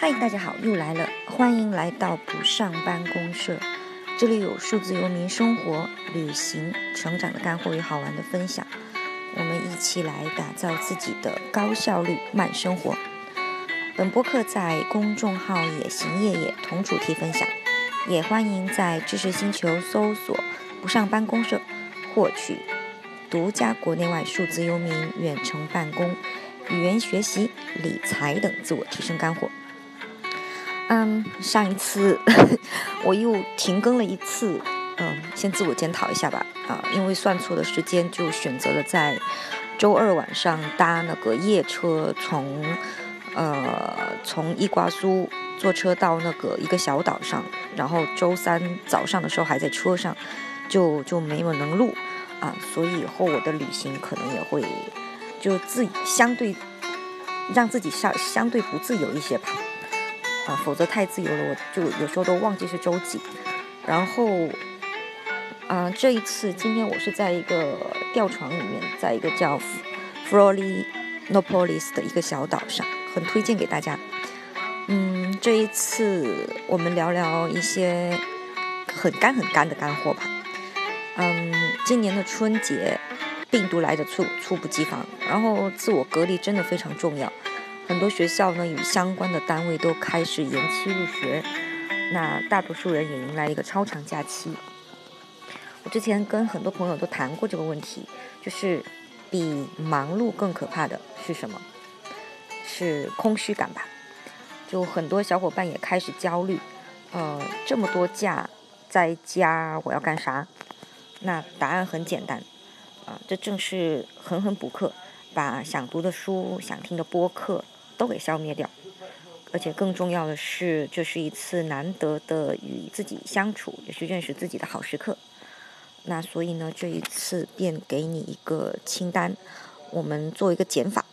嗨，大家好，又来了，欢迎来到不上班公社。这里有数字游民生活、旅行、成长的干货与好玩的分享，我们一起来打造自己的高效率慢生活。本播客在公众号“野行夜夜”同主题分享，也欢迎在知识星球搜索“不上班公社”，获取独家国内外数字游民远程办公、语言学习、理财等自我提升干货。嗯，上一次 我又停更了一次，嗯，先自我检讨一下吧。啊，因为算错的时间，就选择了在周二晚上搭那个夜车，从呃从伊瓜苏坐车到那个一个小岛上，然后周三早上的时候还在车上，就就没有能录啊，所以以后我的旅行可能也会就自相对让自己相相对不自由一些吧。啊，否则太自由了，我就有时候都忘记是周几。然后，啊，这一次今天我是在一个吊床里面，在一个叫 Flori No Polis 的一个小岛上，很推荐给大家。嗯，这一次我们聊聊一些很干很干的干货吧。嗯，今年的春节病毒来的猝猝不及防，然后自我隔离真的非常重要。很多学校呢与相关的单位都开始延期入学，那大多数人也迎来了一个超长假期。我之前跟很多朋友都谈过这个问题，就是比忙碌更可怕的是什么？是空虚感吧？就很多小伙伴也开始焦虑，呃，这么多假在家我要干啥？那答案很简单，啊，这正是狠狠补课，把想读的书、想听的播客。都给消灭掉，而且更重要的是，这是一次难得的与自己相处，也是认识自己的好时刻。那所以呢，这一次便给你一个清单，我们做一个减法。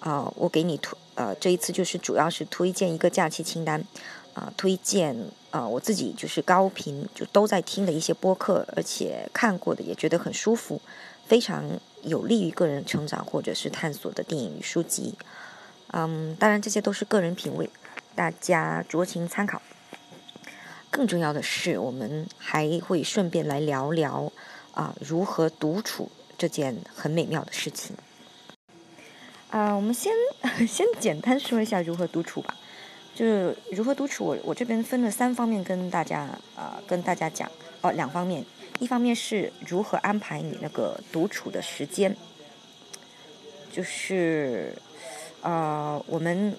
啊，我给你推，呃，这一次就是主要是推荐一个假期清单，啊，推荐啊我自己就是高频就都在听的一些播客，而且看过的也觉得很舒服，非常有利于个人成长或者是探索的电影与书籍。嗯，当然这些都是个人品味，大家酌情参考。更重要的是，我们还会顺便来聊聊啊，如何独处这件很美妙的事情。啊，我们先 先简单说一下如何独处吧。就是如何独处，我我这边分了三方面跟大家啊跟大家讲哦，两方面，一方面是如何安排你那个独处的时间，就是。呃，我们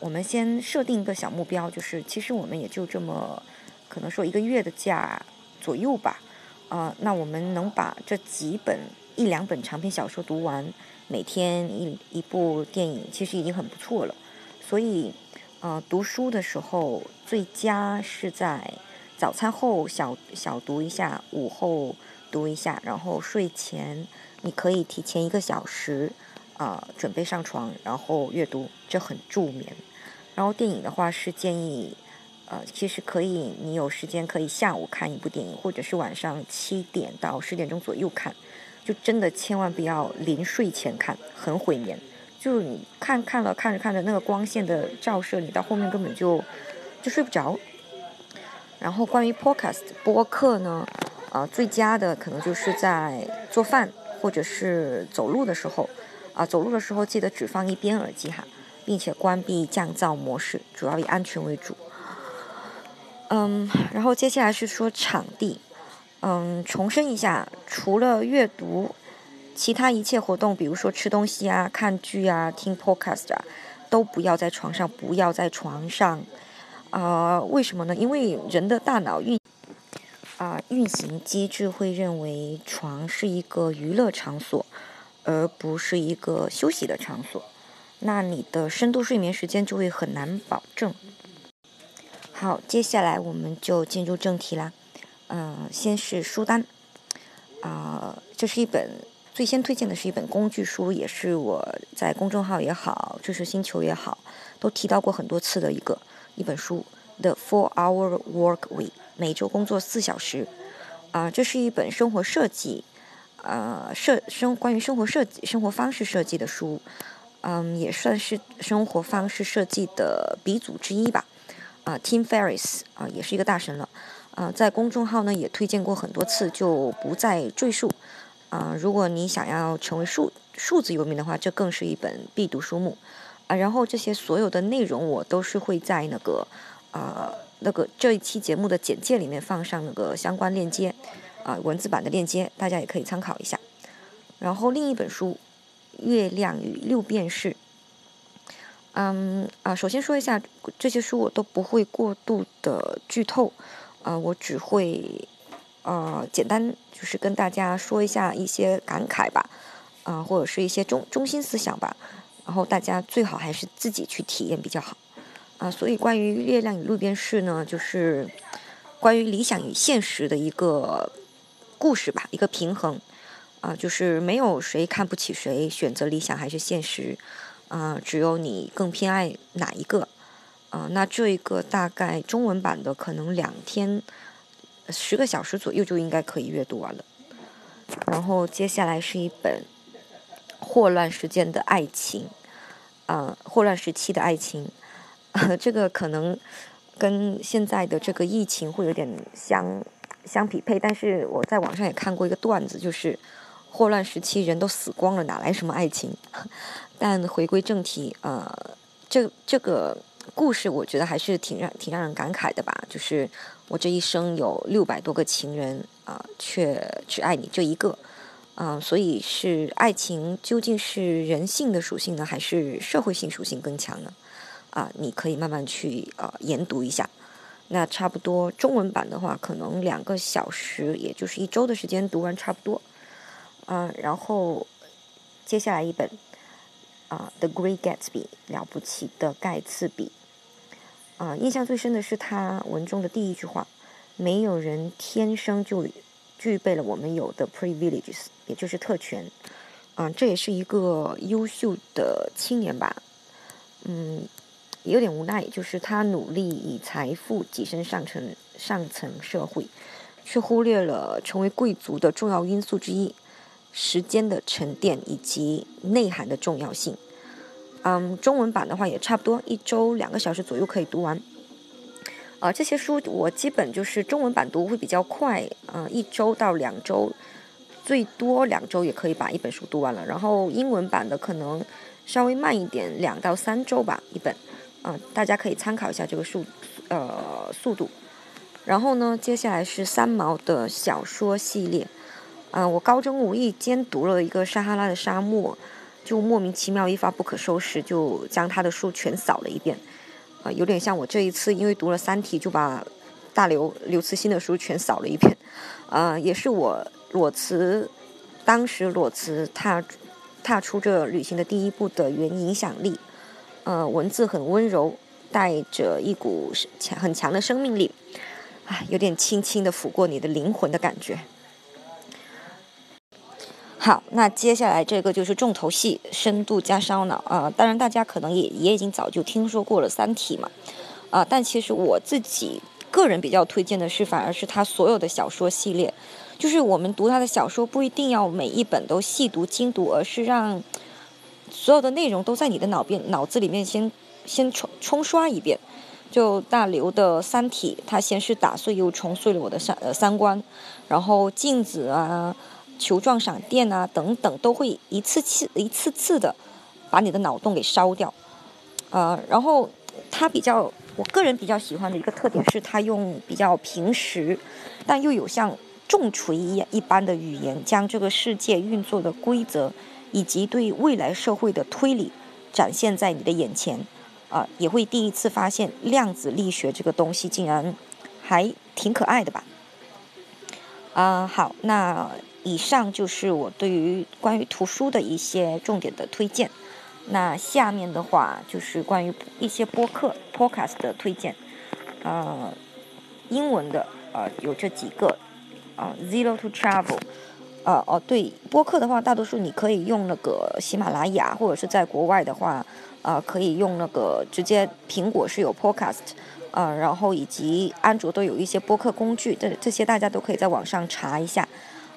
我们先设定一个小目标，就是其实我们也就这么可能说一个月的假左右吧。呃，那我们能把这几本一两本长篇小说读完，每天一一部电影，其实已经很不错了。所以，呃，读书的时候最佳是在早餐后小小读一下，午后读一下，然后睡前你可以提前一个小时。啊，准备上床，然后阅读，这很助眠。然后电影的话是建议，呃，其实可以，你有时间可以下午看一部电影，或者是晚上七点到十点钟左右看。就真的千万不要临睡前看，很毁眠。就你看看了看着看着，那个光线的照射，你到后面根本就就睡不着。然后关于 podcast 播客呢，啊，最佳的可能就是在做饭或者是走路的时候。啊，走路的时候记得只放一边耳机哈，并且关闭降噪模式，主要以安全为主。嗯，然后接下来是说场地，嗯，重申一下，除了阅读，其他一切活动，比如说吃东西啊、看剧啊、听 podcast 啊，都不要在床上，不要在床上。啊，为什么呢？因为人的大脑运啊运行机制会认为床是一个娱乐场所。而不是一个休息的场所，那你的深度睡眠时间就会很难保证。好，接下来我们就进入正题啦。嗯，先是书单，啊，这是一本最先推荐的是一本工具书，也是我在公众号也好，知识星球也好，都提到过很多次的一个一本书，《The Four Hour Work Week》，每周工作四小时。啊，这是一本生活设计。呃，设生关于生活设计、生活方式设计的书，嗯，也算是生活方式设计的鼻祖之一吧。啊，Tim Ferriss 啊，也是一个大神了。啊，在公众号呢也推荐过很多次，就不再赘述。啊，如果你想要成为数数字游民的话，这更是一本必读书目。啊，然后这些所有的内容我都是会在那个啊那个这一期节目的简介里面放上那个相关链接，啊文字版的链接，大家也可以参考一下。然后另一本书《月亮与六便士》。嗯啊，首先说一下这些书我都不会过度的剧透。啊，我只会，呃，简单就是跟大家说一下一些感慨吧，啊，或者是一些中中心思想吧，然后大家最好还是自己去体验比较好，啊，所以关于《月亮与路边事》呢，就是关于理想与现实的一个故事吧，一个平衡，啊，就是没有谁看不起谁，选择理想还是现实，啊，只有你更偏爱哪一个。啊，那这一个大概中文版的可能两天十个小时左右就应该可以阅读完了。然后接下来是一本霍乱时间的爱情，啊，霍乱时期的爱情，这个可能跟现在的这个疫情会有点相相匹配。但是我在网上也看过一个段子，就是霍乱时期人都死光了，哪来什么爱情？但回归正题，呃，这这个。故事我觉得还是挺让挺让人感慨的吧，就是我这一生有六百多个情人啊，却只爱你这一个，啊，所以是爱情究竟是人性的属性呢，还是社会性属性更强呢？啊，你可以慢慢去呃研读一下。那差不多中文版的话，可能两个小时，也就是一周的时间读完差不多。嗯，然后接下来一本。啊，《The Great Gatsby》了不起的盖茨比。啊，印象最深的是他文中的第一句话：“没有人天生就具备了我们有的 privileges，也就是特权。”啊，这也是一个优秀的青年吧。嗯，也有点无奈，就是他努力以财富跻身上层上层社会，却忽略了成为贵族的重要因素之一。时间的沉淀以及内涵的重要性，嗯，中文版的话也差不多，一周两个小时左右可以读完。啊，这些书我基本就是中文版读会比较快，啊，一周到两周，最多两周也可以把一本书读完了。然后英文版的可能稍微慢一点，两到三周吧一本，啊，大家可以参考一下这个速呃速度。然后呢，接下来是三毛的小说系列。嗯，我高中无意间读了一个撒哈拉的沙漠，就莫名其妙一发不可收拾，就将他的书全扫了一遍。啊，有点像我这一次因为读了《三体》，就把大刘刘慈欣的书全扫了一遍。啊，也是我裸辞，当时裸辞踏踏出这旅行的第一步的原影响力。呃，文字很温柔，带着一股强很强的生命力，啊，有点轻轻的抚过你的灵魂的感觉。好，那接下来这个就是重头戏，深度加烧脑啊！当然，大家可能也也已经早就听说过了《三体》嘛，啊，但其实我自己个人比较推荐的是，反而是他所有的小说系列，就是我们读他的小说不一定要每一本都细读精读，而是让所有的内容都在你的脑边脑子里面先先冲冲刷一遍。就大刘的《三体》，他先是打碎又重碎了我的三呃三观，然后镜子啊。球状闪电啊，等等，都会一次次、一次次的把你的脑洞给烧掉，呃，然后他比较，我个人比较喜欢的一个特点是，他用比较平实，但又有像重锤一一般的语言，将这个世界运作的规则以及对未来社会的推理展现在你的眼前，啊，也会第一次发现量子力学这个东西竟然还挺可爱的吧，啊，好，那。以上就是我对于关于图书的一些重点的推荐。那下面的话就是关于一些播客 （podcast） 的推荐。呃，英文的呃有这几个啊，Zero to Travel。呃哦对，播客的话，大多数你可以用那个喜马拉雅，或者是在国外的话，呃，可以用那个直接苹果是有 podcast，呃，然后以及安卓都有一些播客工具，这这些大家都可以在网上查一下。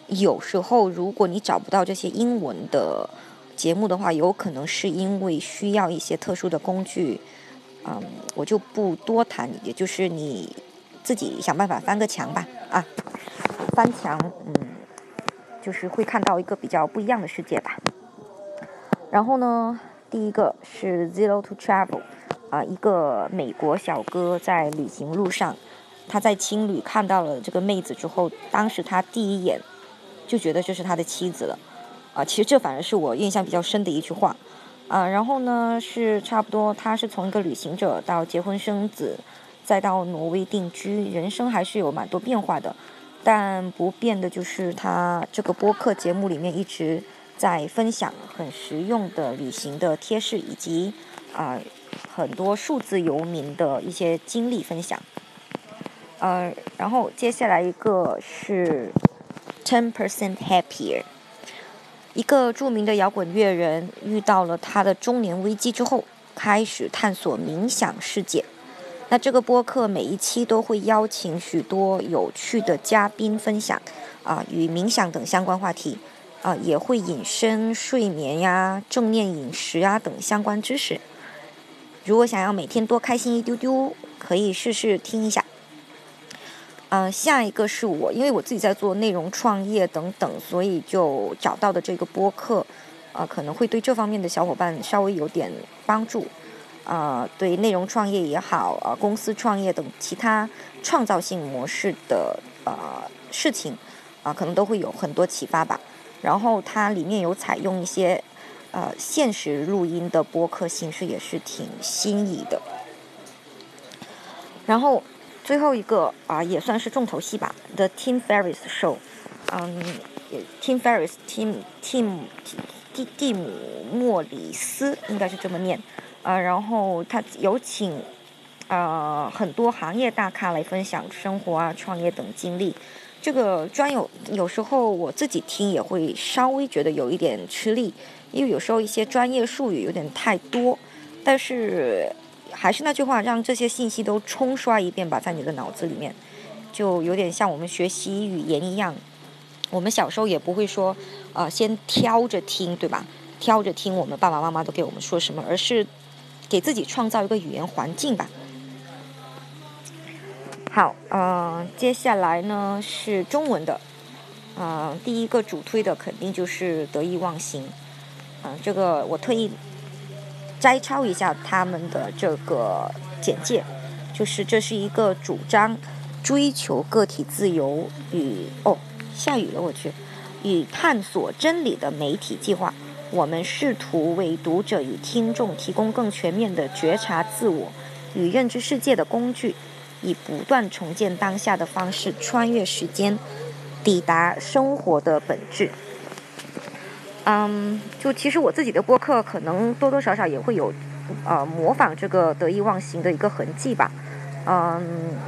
有时候，如果你找不到这些英文的节目的话，有可能是因为需要一些特殊的工具，嗯，我就不多谈，也就是你自己想办法翻个墙吧，啊，翻墙，嗯，就是会看到一个比较不一样的世界吧。然后呢，第一个是 Zero to Travel，啊，一个美国小哥在旅行路上，他在青旅看到了这个妹子之后，当时他第一眼就觉得这是他的妻子了。啊，其实这反而是我印象比较深的一句话，啊，然后呢是差不多，他是从一个旅行者到结婚生子，再到挪威定居，人生还是有蛮多变化的，但不变的就是他这个播客节目里面一直在分享很实用的旅行的贴士，以及啊很多数字游民的一些经历分享，呃，然后接下来一个是 ten percent happier。一个著名的摇滚乐人遇到了他的中年危机之后，开始探索冥想世界。那这个播客每一期都会邀请许多有趣的嘉宾分享，啊，与冥想等相关话题，啊，也会引申睡眠呀、正念饮食啊等相关知识。如果想要每天多开心一丢丢，可以试试听一下。嗯，下一个是我，因为我自己在做内容创业等等，所以就找到的这个播客，啊，可能会对这方面的小伙伴稍微有点帮助，啊，对内容创业也好，啊，公司创业等其他创造性模式的呃事情，啊，可能都会有很多启发吧。然后它里面有采用一些呃现实录音的播客形式，也是挺新颖的。然后。最后一个啊，也算是重头戏吧，《The Tim Ferris Show》。嗯，Tim Ferris，Tim Tim 蒂蒂姆莫里斯应该是这么念。啊，然后他有请呃很多行业大咖来分享生活啊、创业等经历。这个专有有时候我自己听也会稍微觉得有一点吃力，因为有时候一些专业术语有点太多，但是。还是那句话，让这些信息都冲刷一遍吧，在你的脑子里面，就有点像我们学习语言一样。我们小时候也不会说，呃，先挑着听，对吧？挑着听我们爸爸妈妈都给我们说什么，而是给自己创造一个语言环境吧。好，嗯，接下来呢是中文的，嗯，第一个主推的肯定就是得意忘形，嗯，这个我特意。摘抄一下他们的这个简介，就是这是一个主张追求个体自由与哦下雨了我去与探索真理的媒体计划。我们试图为读者与听众提供更全面的觉察自我与认知世界的工具，以不断重建当下的方式穿越时间，抵达生活的本质。嗯，就其实我自己的播客可能多多少少也会有，呃，模仿这个得意忘形的一个痕迹吧。嗯，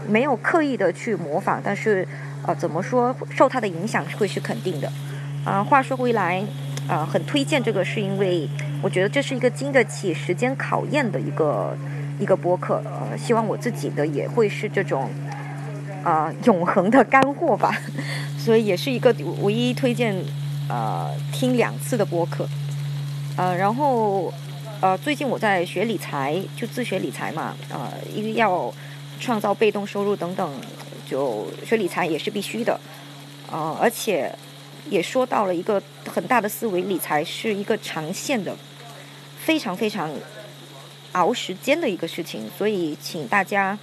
没有刻意的去模仿，但是，呃，怎么说，受它的影响会是肯定的。啊，话说回来，啊，很推荐这个，是因为我觉得这是一个经得起时间考验的一个一个播客。呃，希望我自己的也会是这种，啊，永恒的干货吧。所以也是一个唯一推荐。呃，听两次的播客，呃，然后呃，最近我在学理财，就自学理财嘛，呃，因为要创造被动收入等等，就学理财也是必须的，呃，而且也说到了一个很大的思维，理财是一个长线的，非常非常熬时间的一个事情，所以请大家。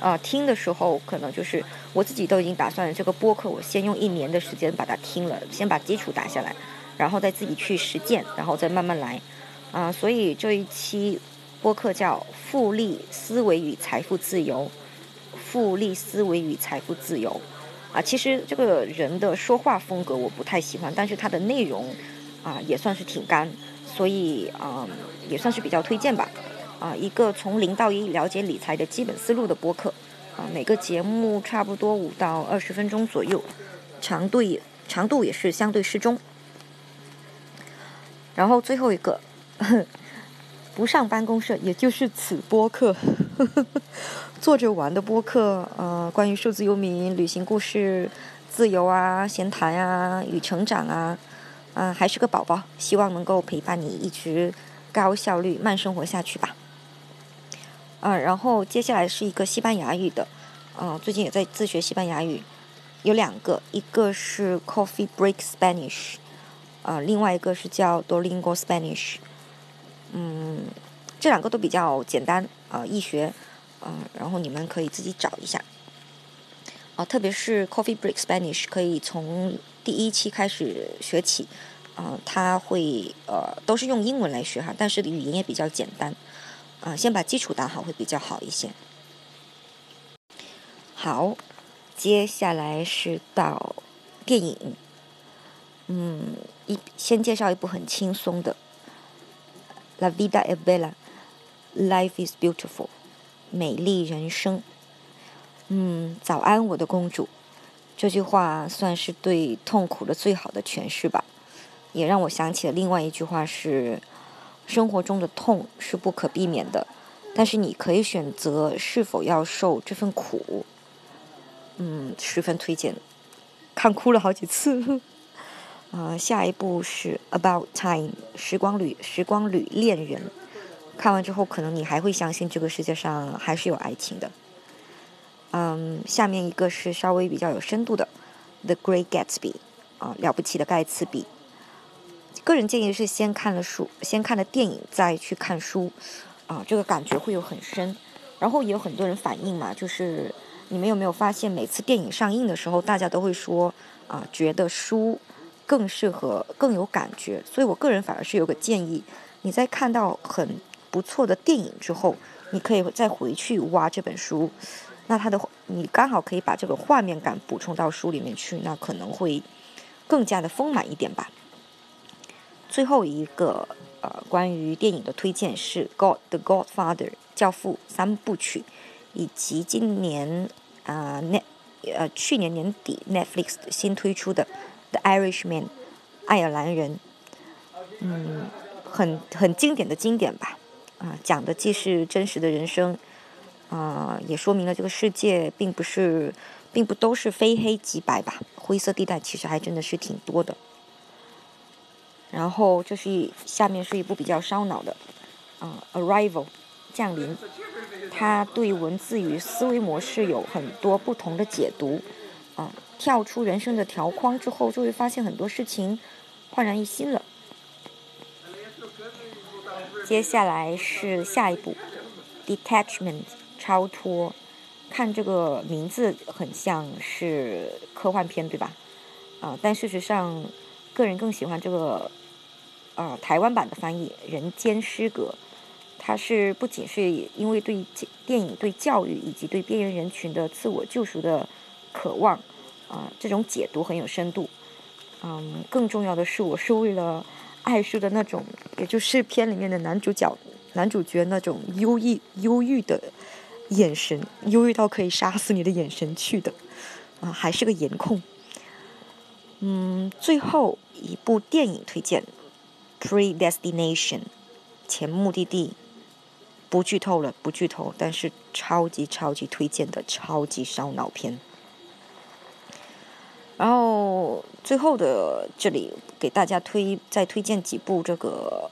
啊，听的时候可能就是我自己都已经打算这个播客，我先用一年的时间把它听了，先把基础打下来，然后再自己去实践，然后再慢慢来。啊，所以这一期播客叫《复利思维与财富自由》，复利思维与财富自由。啊，其实这个人的说话风格我不太喜欢，但是他的内容啊也算是挺干，所以啊也算是比较推荐吧。啊，一个从零到一了解理财的基本思路的播客，啊，每个节目差不多五到二十分钟左右，长度也长度也是相对适中。然后最后一个，不上班公社，也就是此播客，坐着玩的播客，呃，关于数字游民、旅行故事、自由啊、闲谈啊、与成长啊，嗯，还是个宝宝，希望能够陪伴你一直高效率慢生活下去吧。嗯，然后接下来是一个西班牙语的，嗯，最近也在自学西班牙语，有两个，一个是 Coffee Break Spanish，呃，另外一个是叫 Duolingo Spanish，嗯，这两个都比较简单，啊，易学，嗯，然后你们可以自己找一下。啊，特别是 Coffee Break Spanish 可以从第一期开始学起，啊，它会呃都是用英文来学哈，但是语言也比较简单，啊，先把基础打好会比较好一些。好，接下来是到电影，嗯，一先介绍一部很轻松的《La Vida es Bella》，Life is Beautiful，美丽人生。嗯，早安，我的公主。这句话算是对痛苦的最好的诠释吧，也让我想起了另外一句话：是生活中的痛是不可避免的，但是你可以选择是否要受这份苦。嗯，十分推荐，看哭了好几次。啊，下一部是《About Time》时光旅时光旅恋人，看完之后可能你还会相信这个世界上还是有爱情的。嗯，下面一个是稍微比较有深度的，《The Great Gatsby》啊，了不起的盖茨比。个人建议是先看了书，先看了电影再去看书，啊，这个感觉会有很深。然后也有很多人反映嘛，就是你们有没有发现，每次电影上映的时候，大家都会说啊，觉得书更适合、更有感觉。所以我个人反而是有个建议，你在看到很不错的电影之后，你可以再回去挖这本书。那它的你刚好可以把这个画面感补充到书里面去，那可能会更加的丰满一点吧。最后一个呃关于电影的推荐是《God the Godfather》教父三部曲，以及今年啊 net 呃去年年底 Netflix 新推出的《The Irishman》爱尔兰人，嗯，很很经典的经典吧，啊，讲的既是真实的人生。啊，也说明了这个世界并不是，并不都是非黑即白吧，灰色地带其实还真的是挺多的。然后这是一下面是一部比较烧脑的，啊，Arrival，降临，它对文字与思维模式有很多不同的解读，跳出人生的条框之后，就会发现很多事情焕然一新了。接下来是下一步，Detachment。超脱，看这个名字很像是科幻片，对吧？啊，但事实上，个人更喜欢这个，呃，台湾版的翻译《人间失格》。它是不仅是因为对电影对教育以及对边缘人群的自我救赎的渴望，啊，这种解读很有深度。嗯，更重要的是，我是为了爱书的那种，也就是片里面的男主角、男主角那种忧郁、忧郁的。眼神忧郁到可以杀死你的眼神去的，啊，还是个颜控。嗯，最后一部电影推荐，《Predestination》前目的地，不剧透了，不剧透，但是超级超级推荐的超级烧脑片。然后最后的这里给大家推再推荐几部这个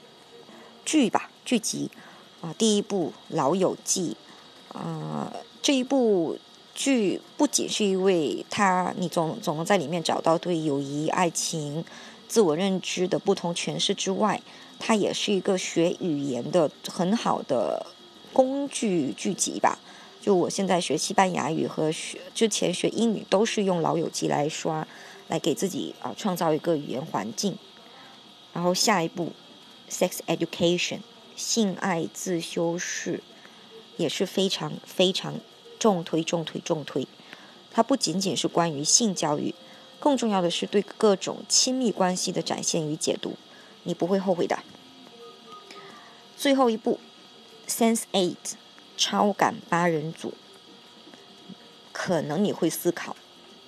剧吧，剧集啊，第一部《老友记》。啊，这一部剧不仅是因为它，你总总能在里面找到对友谊、爱情、自我认知的不同诠释之外，它也是一个学语言的很好的工具剧集吧。就我现在学西班牙语和学之前学英语都是用《老友记》来刷，来给自己啊创造一个语言环境。然后下一步，《Sex Education》性爱自修室。也是非常非常重推重推重推，它不仅仅是关于性教育，更重要的是对各种亲密关系的展现与解读，你不会后悔的。最后一步，Sense Eight，超感八人组，可能你会思考，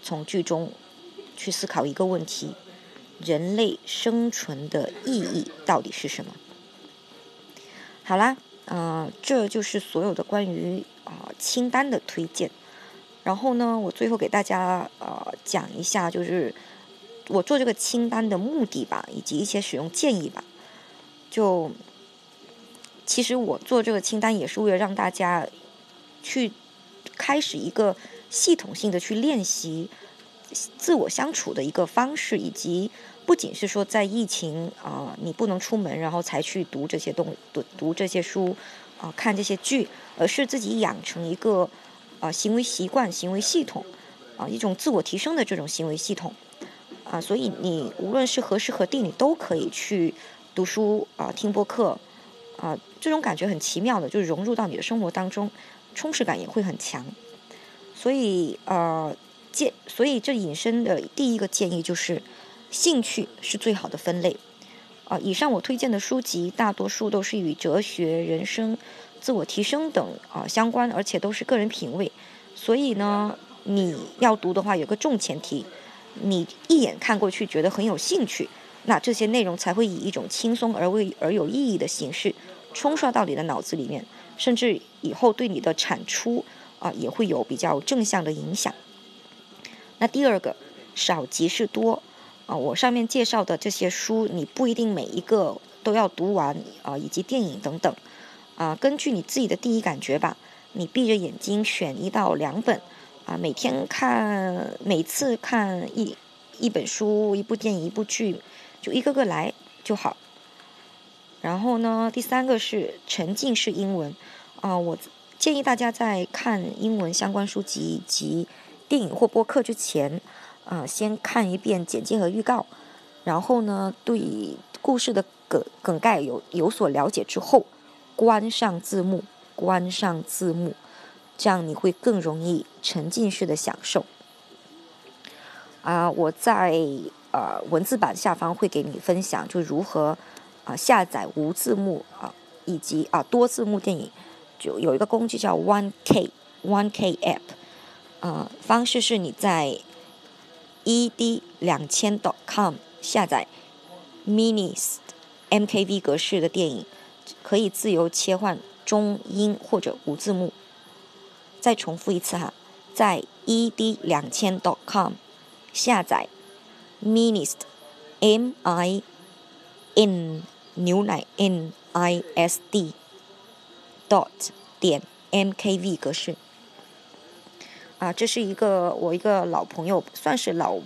从剧中去思考一个问题：人类生存的意义到底是什么？好啦。嗯，这就是所有的关于啊清单的推荐。然后呢，我最后给大家呃讲一下，就是我做这个清单的目的吧，以及一些使用建议吧。就其实我做这个清单也是为了让大家去开始一个系统性的去练习自我相处的一个方式，以及不仅是说在疫情啊你不能出门，然后才去读这些东读读这些书啊看这些剧，而是自己养成一个啊行为习惯、行为系统啊一种自我提升的这种行为系统啊，所以你无论是何时何地，你都可以去。读书啊，听播客啊，这种感觉很奇妙的，就融入到你的生活当中，充实感也会很强。所以呃，建，所以这引申的第一个建议就是，兴趣是最好的分类。啊，以上我推荐的书籍大多数都是与哲学、人生、自我提升等啊相关，而且都是个人品味。所以呢，你要读的话，有个重前提，你一眼看过去觉得很有兴趣。那这些内容才会以一种轻松而为而有意义的形式冲刷到你的脑子里面，甚至以后对你的产出啊也会有比较正向的影响。那第二个，少即是多啊，我上面介绍的这些书，你不一定每一个都要读完啊，以及电影等等啊，根据你自己的第一感觉吧，你闭着眼睛选一到两本啊，每天看，每次看一一本书、一部电影、一部剧。就一个个来就好。然后呢，第三个是沉浸式英文啊，我建议大家在看英文相关书籍以及电影或播客之前啊，先看一遍简介和预告，然后呢，对故事的梗梗概有有所了解之后，关上字幕，关上字幕，这样你会更容易沉浸式的享受。啊，我在。呃，文字版下方会给你分享，就如何下载无字幕啊，以及啊多字幕电影，就有一个工具叫 One K One K App，呃，方式是你在 ed 两千 .com 下载 MiniST MKV 格式的电影，可以自由切换中英或者无字幕。再重复一次哈，在 ed 两千 .com 下载。Minist, M I N 牛奶 N I S D dot 点 M K V 格式啊，这是一个我一个老朋友，算是老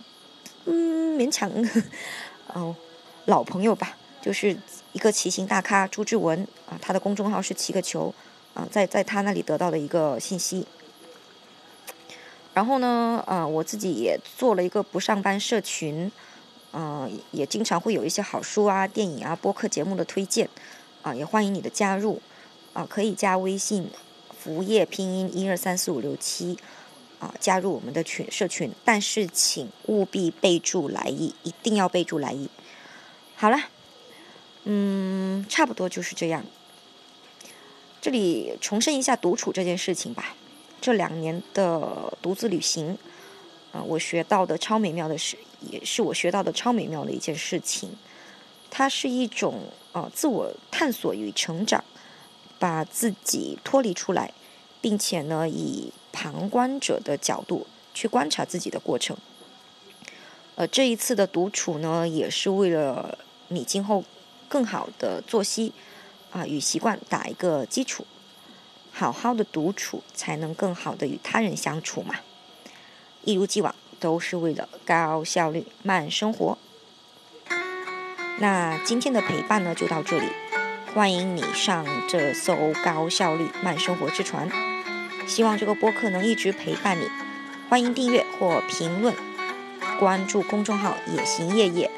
嗯勉强 哦老朋友吧，就是一个骑行大咖朱志文啊，他的公众号是骑个球啊，在在他那里得到的一个信息。然后呢，呃，我自己也做了一个不上班社群，嗯，也经常会有一些好书啊、电影啊、播客节目的推荐，啊，也欢迎你的加入，啊，可以加微信“服务业拼音一二三四五六七”，啊，加入我们的群社群，但是请务必备注来意，一定要备注来意。好了，嗯，差不多就是这样。这里重申一下独处这件事情吧。这两年的独自旅行，啊，我学到的超美妙的是，也是我学到的超美妙的一件事情。它是一种啊自我探索与成长，把自己脱离出来，并且呢以旁观者的角度去观察自己的过程。呃，这一次的独处呢，也是为了你今后更好的作息啊与习惯打一个基础。好好的独处，才能更好的与他人相处嘛。一如既往，都是为了高效率慢生活。那今天的陪伴呢，就到这里。欢迎你上这艘高效率慢生活之船。希望这个播客能一直陪伴你。欢迎订阅或评论，关注公众号“野行夜夜”。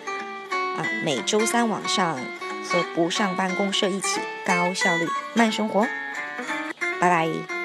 啊，每周三晚上和不上班公社一起高效率慢生活。拜拜。